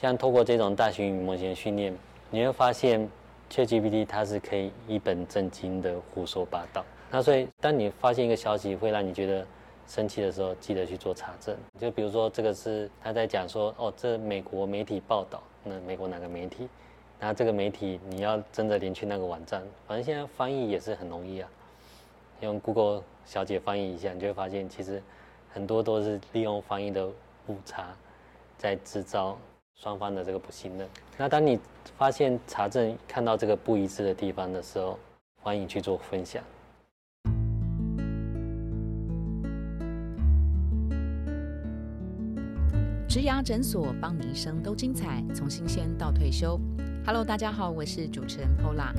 像透过这种大型语模型训练，你会发现 ChatGPT 它是可以一本正经的胡说八道。那所以，当你发现一个消息会让你觉得生气的时候，记得去做查证。就比如说，这个是他在讲说，哦，这美国媒体报道，那美国哪个媒体？那这个媒体你要真的连去那个网站，反正现在翻译也是很容易啊，用 Google 小姐翻译一下，你就会发现其实很多都是利用翻译的误差，在制造双方的这个不信任。那当你发现查证看到这个不一致的地方的时候，欢迎去做分享。植牙诊所，帮你一生都精彩，从新鲜到退休。Hello，大家好，我是主持人 Pola。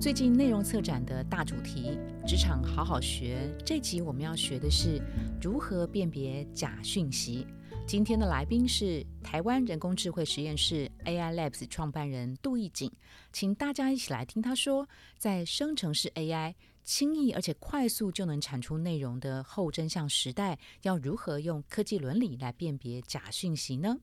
最近内容策展的大主题“职场好好学”，这集我们要学的是如何辨别假讯息。今天的来宾是台湾人工智慧实验室 AI Labs 创办人杜义景，请大家一起来听他说，在生成式 AI 轻易而且快速就能产出内容的后真相时代，要如何用科技伦理来辨别假讯息呢？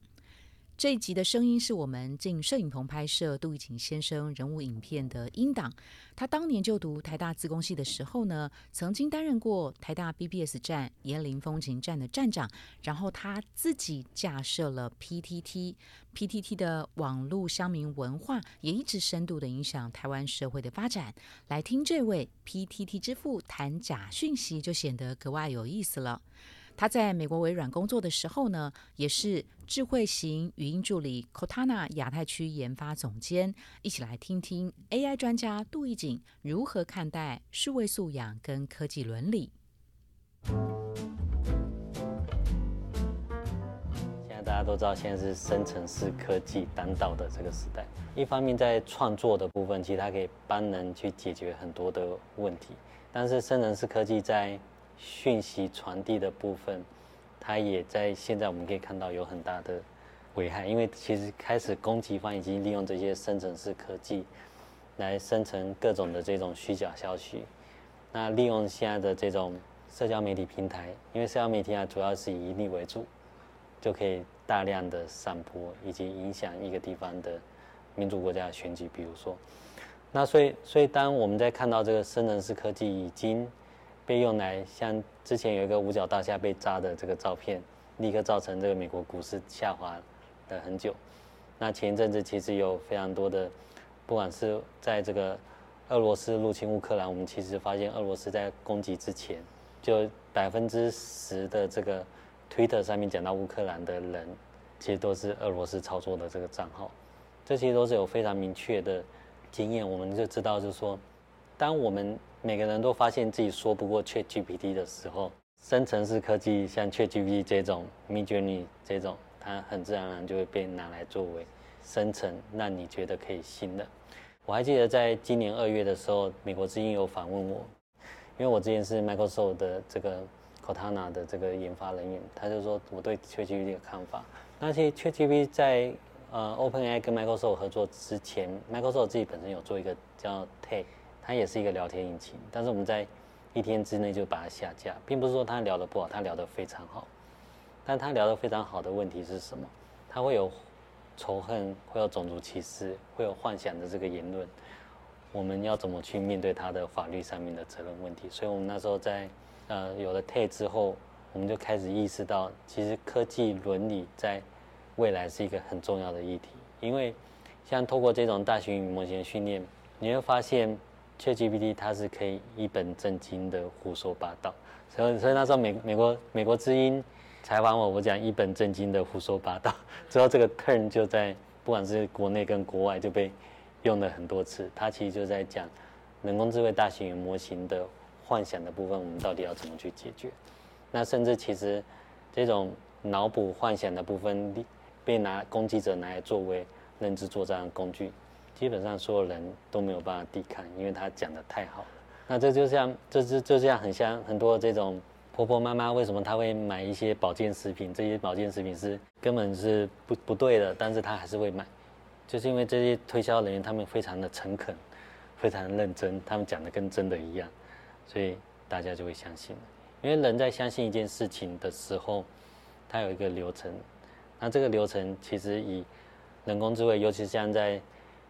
这一集的声音是我们进摄影棚拍摄杜义景先生人物影片的音档。他当年就读台大自工系的时候呢，曾经担任过台大 BBS 站椰林风情站的站长，然后他自己架设了 PTT，PTT 的网络乡民文化也一直深度的影响台湾社会的发展。来听这位 PTT 之父谈假讯息，就显得格外有意思了。他在美国微软工作的时候呢，也是智慧型语音助理 Cortana 亚太区研发总监。一起来听听 AI 专家杜义景如何看待数位素养跟科技伦理。现在大家都知道，现在是生成式科技当道的这个时代。一方面，在创作的部分，其实它可以帮人去解决很多的问题，但是生成式科技在讯息传递的部分，它也在现在我们可以看到有很大的危害，因为其实开始攻击方已经利用这些生成式科技来生成各种的这种虚假消息。那利用现在的这种社交媒体平台，因为社交媒体啊主要是以盈利为主，就可以大量的散播以及影响一个地方的民主国家的选举。比如说，那所以所以当我们在看到这个生成式科技已经被用来像之前有一个五角大厦被炸的这个照片，立刻造成这个美国股市下滑了很久。那前一阵子其实有非常多的，不管是在这个俄罗斯入侵乌克兰，我们其实发现俄罗斯在攻击之前，就百分之十的这个 Twitter 上面讲到乌克兰的人，其实都是俄罗斯操作的这个账号。这些都是有非常明确的经验，我们就知道就是说，当我们每个人都发现自己说不过 ChatGPT 的时候，生成式科技像 ChatGPT 这种、Midjourney 这种，它很自然而然就会被拿来作为生成，让你觉得可以信的。我还记得在今年二月的时候，美国之音有访问我，因为我之前是 Microsoft 的这个 Cortana 的这个研发人员，他就说我对 ChatGPT 的看法。那些 ChatGPT 在呃 OpenAI 跟 Microsoft 合作之前，Microsoft 自己本身有做一个叫 Tay。它也是一个聊天引擎，但是我们在一天之内就把它下架，并不是说它聊得不好，它聊得非常好。但它聊得非常好的问题是什么？它会有仇恨，会有种族歧视，会有幻想的这个言论。我们要怎么去面对它的法律上面的责任问题？所以我们那时候在呃有了 T 之后，我们就开始意识到，其实科技伦理在未来是一个很重要的议题。因为像透过这种大型模型训练，你会发现。ChatGPT 它是可以一本正经的胡说八道，所以所以那时候美美国美国之音采访我，我讲一本正经的胡说八道，之后这个 turn 就在不管是国内跟国外就被用了很多次。它其实就在讲人工智慧大型模型的幻想的部分，我们到底要怎么去解决？那甚至其实这种脑补幻想的部分被拿攻击者拿来作为认知作战的工具。基本上所有人都没有办法抵抗，因为他讲的太好了。那这就像，这就就像很像很多这种婆婆妈妈，为什么他会买一些保健食品？这些保健食品是根本是不不对的，但是他还是会买，就是因为这些推销人员他们非常的诚恳，非常认真，他们讲的跟真的一样，所以大家就会相信。因为人在相信一件事情的时候，他有一个流程，那这个流程其实以人工智慧，尤其像在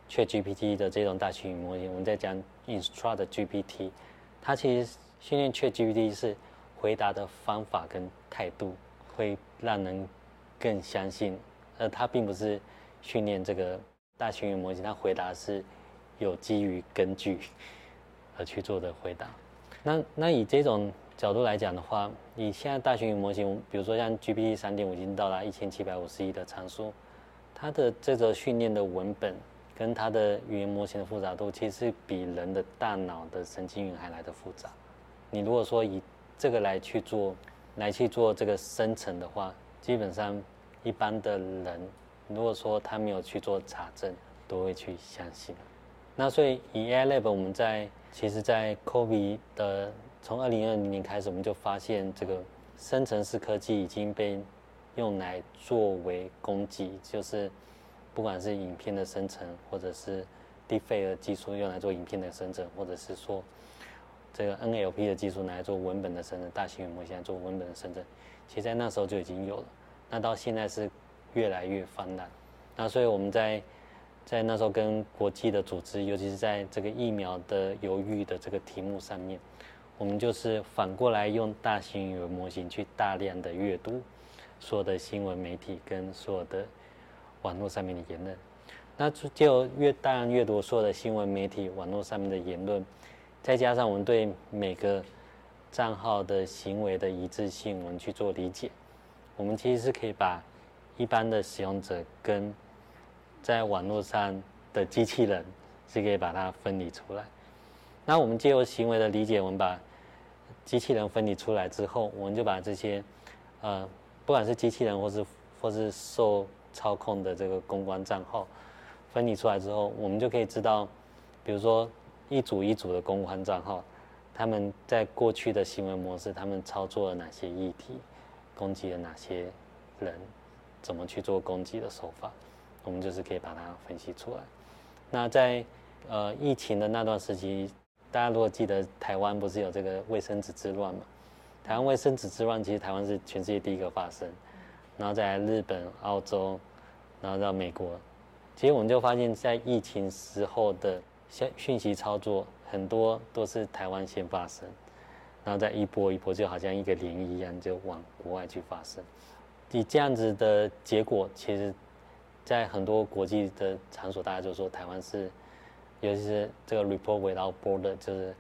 ChatGPT 的这种大型语模型，我们在讲 Instruct GPT，它其实训练 ChatGPT 是回答的方法跟态度会让人更相信，而它并不是训练这个大型语模型，它回答是有基于根据而去做的回答。那那以这种角度来讲的话，以现在大型语模型，比如说像 GPT 三点五已经到达一千七百五十亿的参数，它的这个训练的文本跟它的语言模型的复杂度，其实比人的大脑的神经元还来的复杂。你如果说以这个来去做，来去做这个生成的话，基本上一般的人，如果说他没有去做查证，都会去相信。那所以以 AI Lab 我们在其实，在 COVID 的从二零二零年开始，我们就发现这个生成式科技已经被用来作为攻击，就是不管是影片的生成，或者是 d e f a 的技术用来做影片的生成，或者是说这个 NLP 的技术拿来做文本的生成，大型语言模型来做文本的生成，其实在那时候就已经有了。那到现在是越来越泛滥。那所以我们在在那时候跟国际的组织，尤其是在这个疫苗的犹豫的这个题目上面，我们就是反过来用大型语言模型去大量的阅读所有的新闻媒体跟所有的网络上面的言论，那就越大量阅读所有的新闻媒体网络上面的言论，再加上我们对每个账号的行为的一致性，我们去做理解，我们其实是可以把一般的使用者跟在网络上的机器人是可以把它分离出来。那我们借由行为的理解，我们把机器人分离出来之后，我们就把这些呃，不管是机器人或是或是受操控的这个公关账号分离出来之后，我们就可以知道，比如说一组一组的公关账号，他们在过去的行为模式，他们操作了哪些议题，攻击了哪些人，怎么去做攻击的手法。我们就是可以把它分析出来。那在呃疫情的那段时期，大家如果记得台湾不是有这个卫生纸之乱嘛？台湾卫生纸之乱，其实台湾是全世界第一个发生，然后在日本、澳洲，然后到美国，其实我们就发现，在疫情时候的讯讯息操作，很多都是台湾先发生，然后再一波一波，就好像一个涟漪一样，就往国外去发生。以这样子的结果，其实。在很多国际的场所，大家就说台湾是，尤其是这个 report without border，就是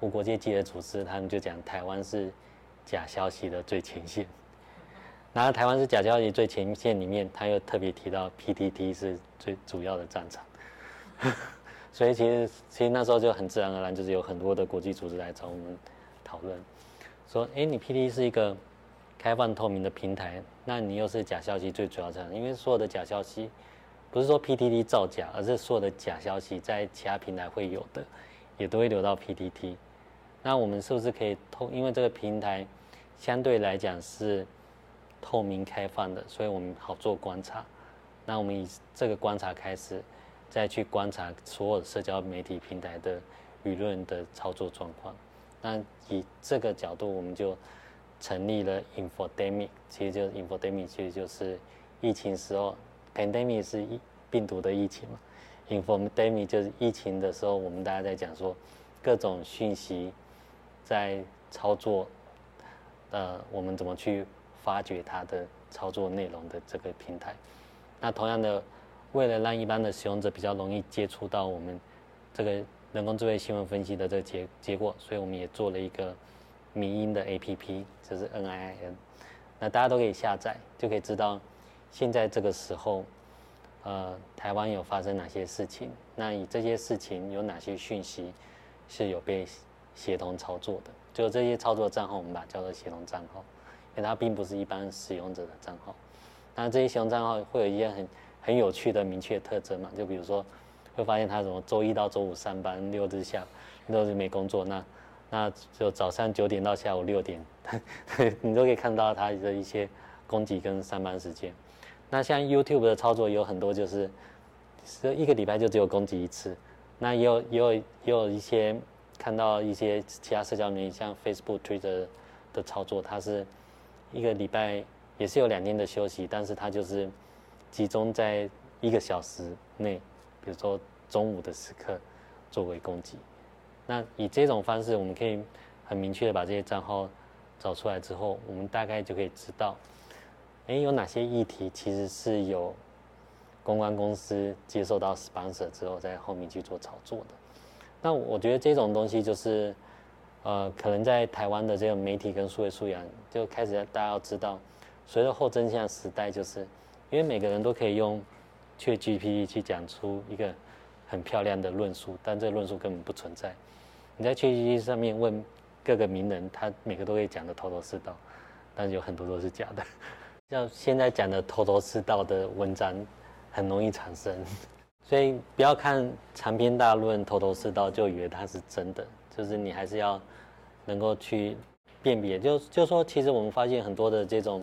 无国界记者组织，他们就讲台湾是假消息的最前线。然后台湾是假消息最前线里面，他又特别提到 PTT 是最主要的战场。所以其实其实那时候就很自然而然，就是有很多的国际组织来找我们讨论，说，哎，你 PTT 是一个。开放透明的平台，那你又是假消息最主要战场，因为所有的假消息，不是说 PTT 造假，而是所有的假消息在其他平台会有的，也都会流到 PTT。那我们是不是可以通？因为这个平台相对来讲是透明开放的，所以我们好做观察。那我们以这个观察开始，再去观察所有社交媒体平台的舆论的操作状况。那以这个角度，我们就。成立了 infodemic，其实就是 infodemic，其实就是疫情时候，pandemic 是疫病毒的疫情嘛，infodemic 就是疫情的时候，我们大家在讲说各种讯息在操作，呃，我们怎么去发掘它的操作内容的这个平台。那同样的，为了让一般的使用者比较容易接触到我们这个人工智慧新闻分析的这个结结果，所以我们也做了一个。民音的 APP 就是 NIN，那大家都可以下载，就可以知道现在这个时候，呃，台湾有发生哪些事情。那以这些事情有哪些讯息是有被协同操作的？就这些操作账号，我们把它叫做协同账号，因为它并不是一般使用者的账号。那这些使用账号会有一些很很有趣的明确特征嘛？就比如说，会发现他什么周一到周五上班，六日下六日没工作，那。那就早上九点到下午六点，你都可以看到他的一些供给跟上班时间。那像 YouTube 的操作有很多，就是是一个礼拜就只有攻击一次。那也有也有也有一些看到一些其他社交媒体，像 Facebook、Twitter 的操作，它是一个礼拜也是有两天的休息，但是它就是集中在一个小时内，比如说中午的时刻作为攻击。那以这种方式，我们可以很明确的把这些账号找出来之后，我们大概就可以知道，哎，有哪些议题其实是有公关公司接受到 sponsor 之后，在后面去做炒作的。那我觉得这种东西就是，呃，可能在台湾的这种媒体跟数位素养就开始大家要知道，随着后真相时代，就是因为每个人都可以用去 GPT 去讲出一个很漂亮的论述，但这个论述根本不存在。你在 GPT 上面问各个名人，他每个都会讲的头头是道，但是有很多都是假的。像现在讲的头头是道的文章，很容易产生。所以不要看长篇大论、头头是道就以为它是真的，就是你还是要能够去辨别。就就说，其实我们发现很多的这种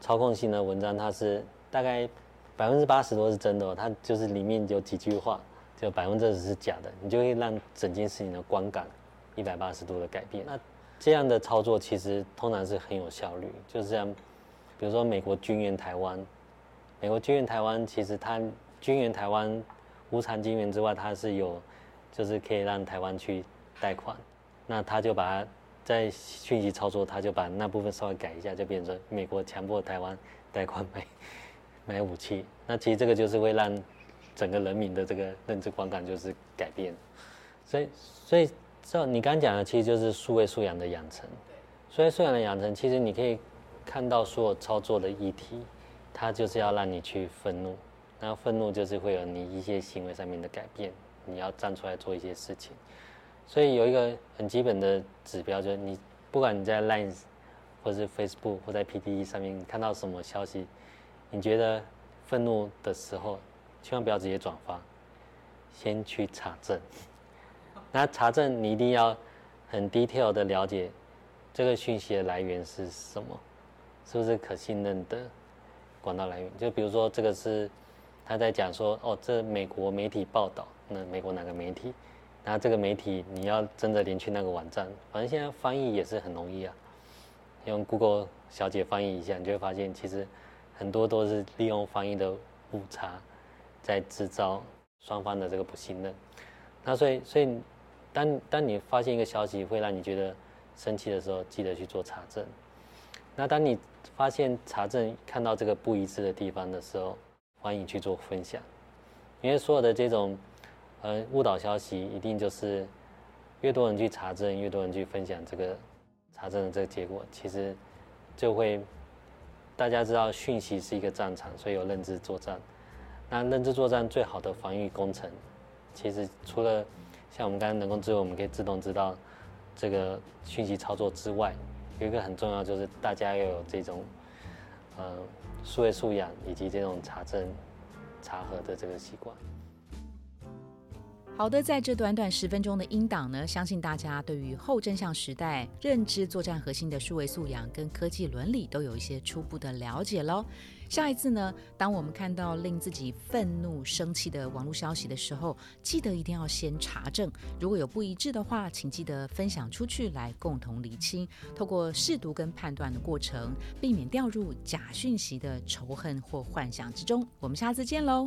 操控性的文章，它是大概百分之八十都是真的，它就是里面有几句话，就百分之二十是假的，你就会让整件事情的观感一百八十度的改变。那这样的操作其实通常是很有效率，就是这样。比如说美国军援台湾，美国军援台湾其实它。军援台湾无偿金援之外，它是有，就是可以让台湾去贷款，那他就把在讯息操作，他就把那部分稍微改一下，就变成美国强迫台湾贷款买 买武器。那其实这个就是会让整个人民的这个认知观感就是改变。所以，所以这你刚讲的其实就是数位素养的养成。所以素养的养成，其实你可以看到所有操作的议题，它就是要让你去愤怒。然后愤怒就是会有你一些行为上面的改变，你要站出来做一些事情。所以有一个很基本的指标，就是你不管你在 Line 或者是 Facebook 或在 PTE 上面看到什么消息，你觉得愤怒的时候，千万不要直接转发，先去查证。那查证你一定要很 detail 的了解这个讯息的来源是什么，是不是可信任的管道来源？就比如说这个是。他在讲说，哦，这美国媒体报道，那美国哪个媒体？那这个媒体你要真的连去那个网站，反正现在翻译也是很容易啊，用 Google 小姐翻译一下，你就会发现其实很多都是利用翻译的误差，在制造双方的这个不信任。那所以，所以当当你发现一个消息会让你觉得生气的时候，记得去做查证。那当你发现查证看到这个不一致的地方的时候，欢迎去做分享，因为所有的这种呃误导消息，一定就是越多人去查证，越多人去分享这个查证的这个结果，其实就会大家知道讯息是一个战场，所以有认知作战。那认知作战最好的防御工程，其实除了像我们刚刚人工智能，我们可以自动知道这个讯息操作之外，有一个很重要就是大家要有这种呃。数位素养以及这种查证、查核的这个习惯。好的，在这短短十分钟的音档呢，相信大家对于后真相时代认知作战核心的数位素养跟科技伦理都有一些初步的了解喽。下一次呢，当我们看到令自己愤怒、生气的网络消息的时候，记得一定要先查证，如果有不一致的话，请记得分享出去来共同厘清，透过试读跟判断的过程，避免掉入假讯息的仇恨或幻想之中。我们下次见喽！